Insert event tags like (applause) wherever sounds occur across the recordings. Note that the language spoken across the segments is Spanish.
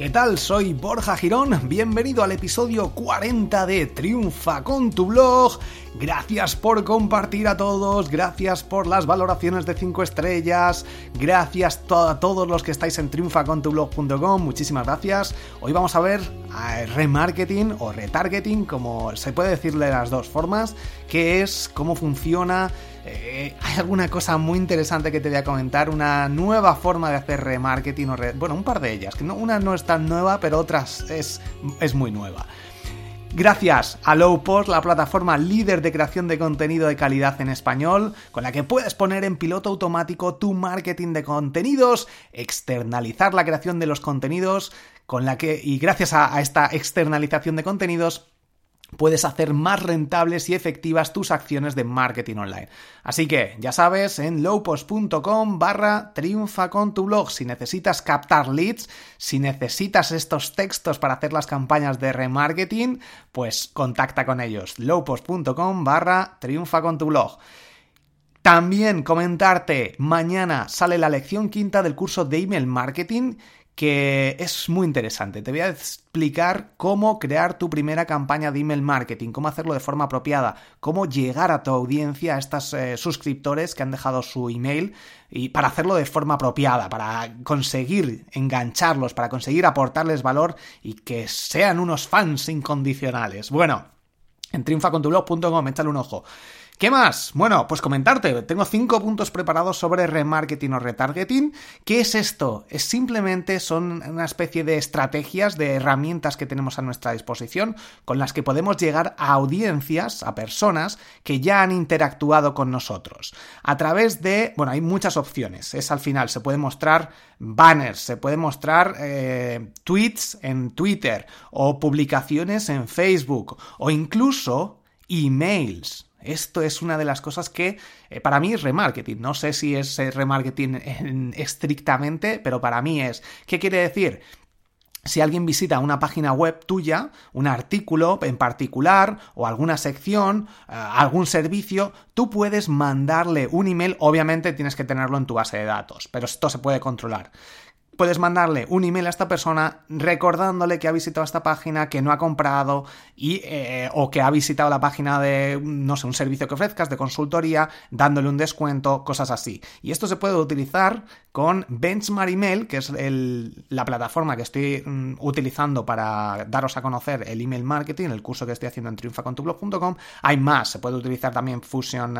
¿Qué tal? Soy Borja Girón, bienvenido al episodio 40 de Triunfa con tu blog. Gracias por compartir a todos, gracias por las valoraciones de 5 estrellas, gracias a todos los que estáis en triunfacontublog.com, muchísimas gracias. Hoy vamos a ver remarketing o retargeting, como se puede decirle de las dos formas, qué es, cómo funciona, eh, hay alguna cosa muy interesante que te voy a comentar, una nueva forma de hacer remarketing, o bueno, un par de ellas, que no, una no es tan nueva, pero otras es, es muy nueva. Gracias a Lowpost, la plataforma líder de creación de contenido de calidad en español, con la que puedes poner en piloto automático tu marketing de contenidos, externalizar la creación de los contenidos, con la que, y gracias a esta externalización de contenidos, puedes hacer más rentables y efectivas tus acciones de marketing online. Así que, ya sabes, en lowpost.com barra triunfa con tu blog. Si necesitas captar leads, si necesitas estos textos para hacer las campañas de remarketing, pues contacta con ellos. lowpost.com barra triunfa con tu blog. También comentarte, mañana sale la lección quinta del curso de email marketing que es muy interesante. Te voy a explicar cómo crear tu primera campaña de email marketing, cómo hacerlo de forma apropiada, cómo llegar a tu audiencia, a estos eh, suscriptores que han dejado su email y para hacerlo de forma apropiada, para conseguir engancharlos, para conseguir aportarles valor y que sean unos fans incondicionales. Bueno, en triunfacontublog.com, échale un ojo. ¿Qué más? Bueno, pues comentarte, tengo cinco puntos preparados sobre remarketing o retargeting. ¿Qué es esto? Es simplemente son una especie de estrategias, de herramientas que tenemos a nuestra disposición con las que podemos llegar a audiencias, a personas que ya han interactuado con nosotros. A través de, bueno, hay muchas opciones. Es al final, se puede mostrar banners, se puede mostrar eh, tweets en Twitter o publicaciones en Facebook o incluso emails. Esto es una de las cosas que eh, para mí es remarketing. No sé si es eh, remarketing (laughs) estrictamente, pero para mí es. ¿Qué quiere decir? Si alguien visita una página web tuya, un artículo en particular o alguna sección, eh, algún servicio, tú puedes mandarle un email, obviamente tienes que tenerlo en tu base de datos, pero esto se puede controlar puedes mandarle un email a esta persona recordándole que ha visitado esta página, que no ha comprado y, eh, o que ha visitado la página de, no sé, un servicio que ofrezcas de consultoría, dándole un descuento, cosas así. Y esto se puede utilizar con Benchmark Email, que es la plataforma que estoy mm, utilizando para daros a conocer el email marketing, el curso que estoy haciendo en triunfacontublog.com. Hay más, se puede utilizar también Fusion.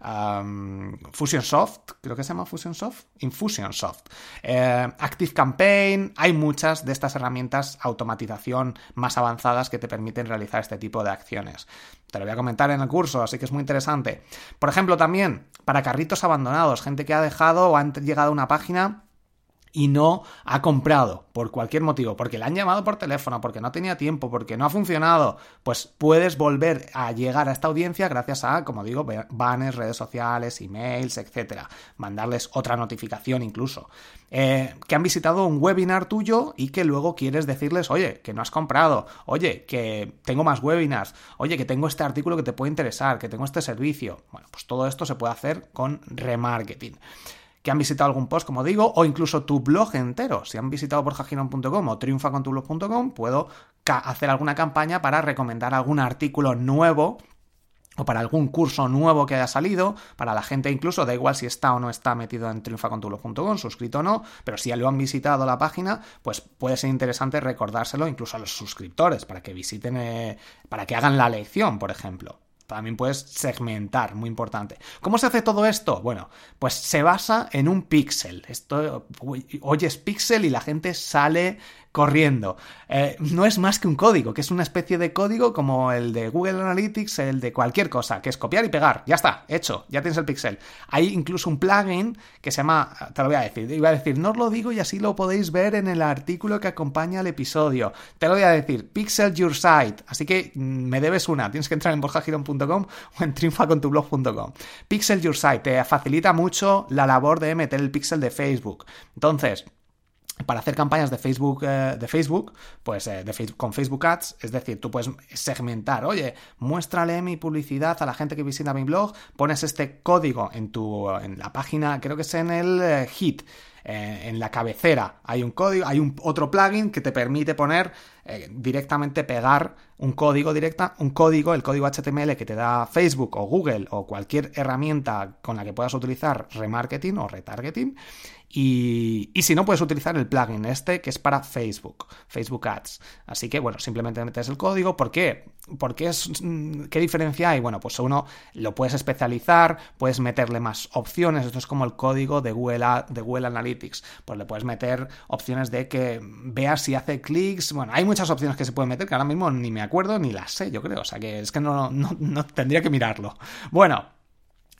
Uh, Fusionsoft, creo que se llama Fusionsoft, Infusionsoft, eh, Active Campaign, hay muchas de estas herramientas automatización más avanzadas que te permiten realizar este tipo de acciones. Te lo voy a comentar en el curso, así que es muy interesante. Por ejemplo, también para carritos abandonados, gente que ha dejado o han llegado a una página y no ha comprado por cualquier motivo, porque le han llamado por teléfono, porque no tenía tiempo, porque no ha funcionado, pues puedes volver a llegar a esta audiencia gracias a, como digo, banners, redes sociales, emails, etcétera. Mandarles otra notificación incluso. Eh, que han visitado un webinar tuyo y que luego quieres decirles, oye, que no has comprado, oye, que tengo más webinars, oye, que tengo este artículo que te puede interesar, que tengo este servicio. Bueno, pues todo esto se puede hacer con remarketing que han visitado algún post, como digo, o incluso tu blog entero. Si han visitado borjagiron.com o triunfacontublog.com, puedo hacer alguna campaña para recomendar algún artículo nuevo o para algún curso nuevo que haya salido, para la gente incluso, da igual si está o no está metido en triunfacontublog.com, suscrito o no, pero si ya lo han visitado la página, pues puede ser interesante recordárselo incluso a los suscriptores, para que visiten, eh, para que hagan la lección, por ejemplo. También puedes segmentar, muy importante. ¿Cómo se hace todo esto? Bueno, pues se basa en un pixel. Esto, oyes pixel y la gente sale corriendo. Eh, no es más que un código, que es una especie de código como el de Google Analytics, el de cualquier cosa, que es copiar y pegar. Ya está, hecho, ya tienes el pixel. Hay incluso un plugin que se llama, te lo voy a decir, iba a decir, no os lo digo y así lo podéis ver en el artículo que acompaña al episodio. Te lo voy a decir, Pixel Your Site. Así que mm, me debes una, tienes que entrar en borjagiron.com o en triunfacontublog.com. Pixel Your Site te facilita mucho la labor de meter el pixel de Facebook. Entonces, para hacer campañas de Facebook, eh, de Facebook pues eh, con Facebook Ads, es decir, tú puedes segmentar, oye, muéstrale mi publicidad a la gente que visita mi blog, pones este código en tu, en la página, creo que es en el eh, hit, en la cabecera. Hay un código, hay un otro plugin que te permite poner directamente pegar un código directa, un código, el código HTML que te da Facebook o Google o cualquier herramienta con la que puedas utilizar remarketing o retargeting y, si no, puedes utilizar el plugin este que es para Facebook, Facebook Ads. Así que, bueno, simplemente metes el código. ¿Por qué? Porque es, mm, ¿Qué diferencia hay? Bueno, pues uno lo puedes especializar, puedes meterle más opciones. Esto es como el código de Google, de Google Analytics. Pues le puedes meter opciones de que veas si hace clics. Bueno, hay muchas opciones que se pueden meter que ahora mismo ni me acuerdo ni las sé, yo creo. O sea que es que no, no, no tendría que mirarlo. Bueno.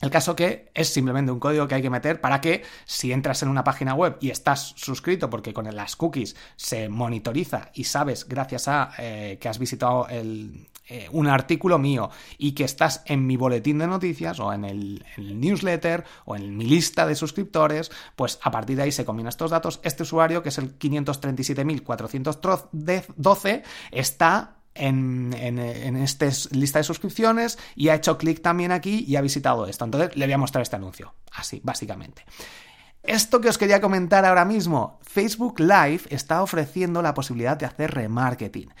El caso que es simplemente un código que hay que meter para que si entras en una página web y estás suscrito, porque con las cookies se monitoriza y sabes, gracias a eh, que has visitado eh, un artículo mío y que estás en mi boletín de noticias o en el, en el, newsletter o en mi lista de suscriptores, pues a partir de ahí se combinan estos datos. Este usuario, que es el 537.412, está en, esta lista de suscripciones y ha hecho clic también aquí y ha visitado esto. Entonces le voy a mostrar este anuncio. Así, básicamente. Esto que os quería comentar ahora mismo, Facebook Live está ofreciendo la posibilidad de hacer remarketing.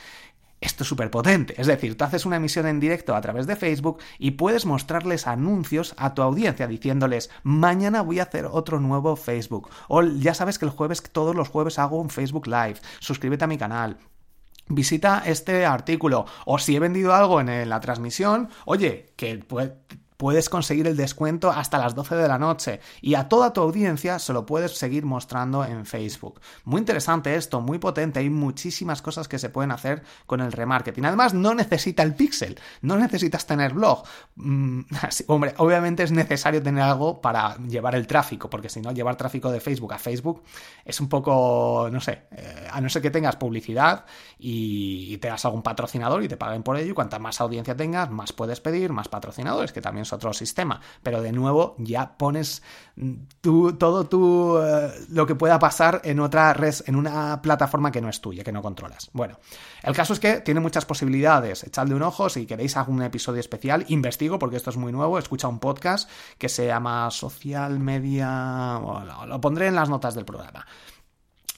Esto es súper potente, es decir, tú haces una emisión en directo a través de Facebook y puedes mostrarles anuncios a tu audiencia diciéndoles, mañana voy a hacer otro nuevo Facebook, o ya sabes que el jueves, todos los jueves hago un Facebook Live, suscríbete a mi canal, visita este artículo. O si he vendido algo en la transmisión, oye, que puedes conseguir el descuento hasta las 12 de la noche y a toda tu audiencia se lo puedes seguir mostrando en Facebook. Muy interesante esto, muy potente, hay muchísimas cosas que se pueden hacer con el remarketing. Además, no necesita el pixel, no necesitas tener blog. Mm, (laughs) hombre, obviamente es necesario tener algo para llevar el tráfico, porque si no, llevar tráfico de Facebook a Facebook es un poco, no sé, eh, a no ser que tengas publicidad y, y tengas algún patrocinador y te paguen por ello, y cuanta más audiencia tengas, más puedes pedir, más patrocinadores, que también otro sistema. Pero de nuevo ya pones todo tu, eh, lo que pueda pasar en otra red, en una plataforma que no es tuya, que no controlas. Bueno, el caso es que tiene muchas posibilidades. Echadle un ojo si queréis algún episodio especial. Investigo porque esto es muy nuevo. Escucha un podcast que se llama Social Media. lo pondré en las notas del programa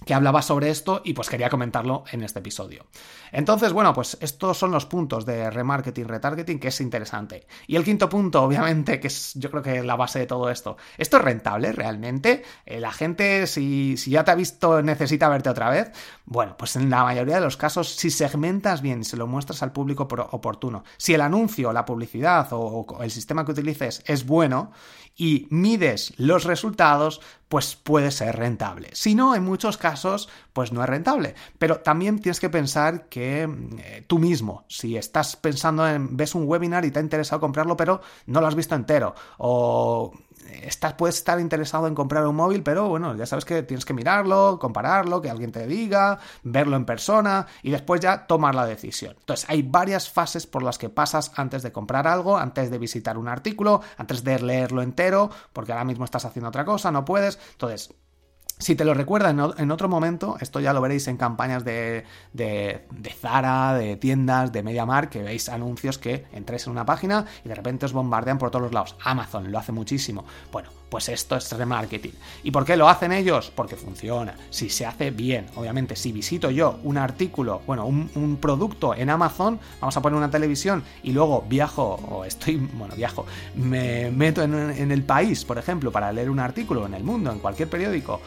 que hablaba sobre esto y pues quería comentarlo en este episodio. Entonces, bueno, pues estos son los puntos de remarketing, retargeting, que es interesante. Y el quinto punto, obviamente, que es yo creo que la base de todo esto. ¿Esto es rentable realmente? Eh, la gente, si, si, ya te ha visto, necesita verte otra vez. Bueno, pues en la mayoría de los casos, si segmentas bien y se lo muestras al público oportuno, si el anuncio, la publicidad o el sistema que utilices es bueno y mides los resultados, pues puede ser rentable. Si no, en muchos casos, pues no es rentable. Pero también tienes que pensar que eh, tú mismo, si estás pensando en, ves un webinar y te ha interesado comprarlo, pero no lo has visto entero, o estás, puedes estar interesado en comprar un móvil, pero bueno, ya sabes que tienes que mirarlo, compararlo, que alguien te diga, verlo en persona y después ya tomar la decisión. Entonces, hay varias fases por las que pasas antes de comprar algo, antes de visitar un artículo, antes de leerlo entero, porque ahora mismo estás haciendo otra cosa, no puedes. Entonces, si te lo recuerda en otro momento, esto ya lo veréis en campañas de, de, de Zara, de tiendas, de MediaMark, que veis anuncios que entréis en una página y de repente os bombardean por todos los lados. Amazon lo hace muchísimo. Bueno, pues esto es remarketing. ¿Y por qué lo hacen ellos? Porque funciona. Si se hace bien, obviamente, si visito yo un artículo, bueno, un, producto en Amazon, vamos a poner una televisión y luego viajo, o estoy, bueno, viajo, me meto en, el país, por ejemplo, para leer un artículo en el mundo, en cualquier periódico,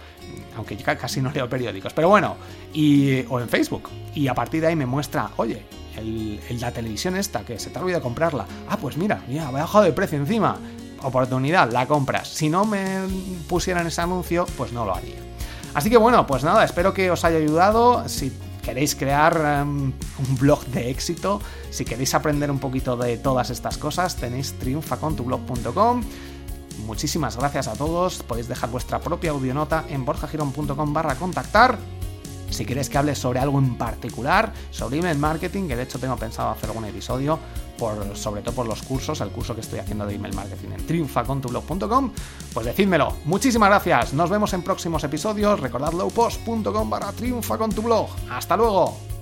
aunque yo casi no leo periódicos, pero bueno, y, o en Facebook, y a partir de ahí me muestra, oye, el, la televisión esta, que se te ha olvidado comprarla, ah, pues mira, mira, ha bajado de precio encima, oportunidad, la compras. Si no me pusieran ese anuncio, pues no lo haría. Así que bueno, pues nada, espero que os haya ayudado. Si queréis crear em, un blog de éxito, si queréis aprender un poquito de todas estas cosas, tenéis triunfacontublog.com. Muchísimas gracias a todos, podéis dejar vuestra propia audionota en borjagiron.com barra contactar. Si queréis que hable sobre algo en particular, sobre email marketing, que de hecho tengo pensado hacer algún episodio, por, sobre todo por los cursos, el curso que estoy haciendo de email marketing en triunfacontublog.com, pues decídmelo. Muchísimas gracias, nos vemos en próximos episodios, recordad lowpost.com barra triunfacontublog. ¡Hasta luego!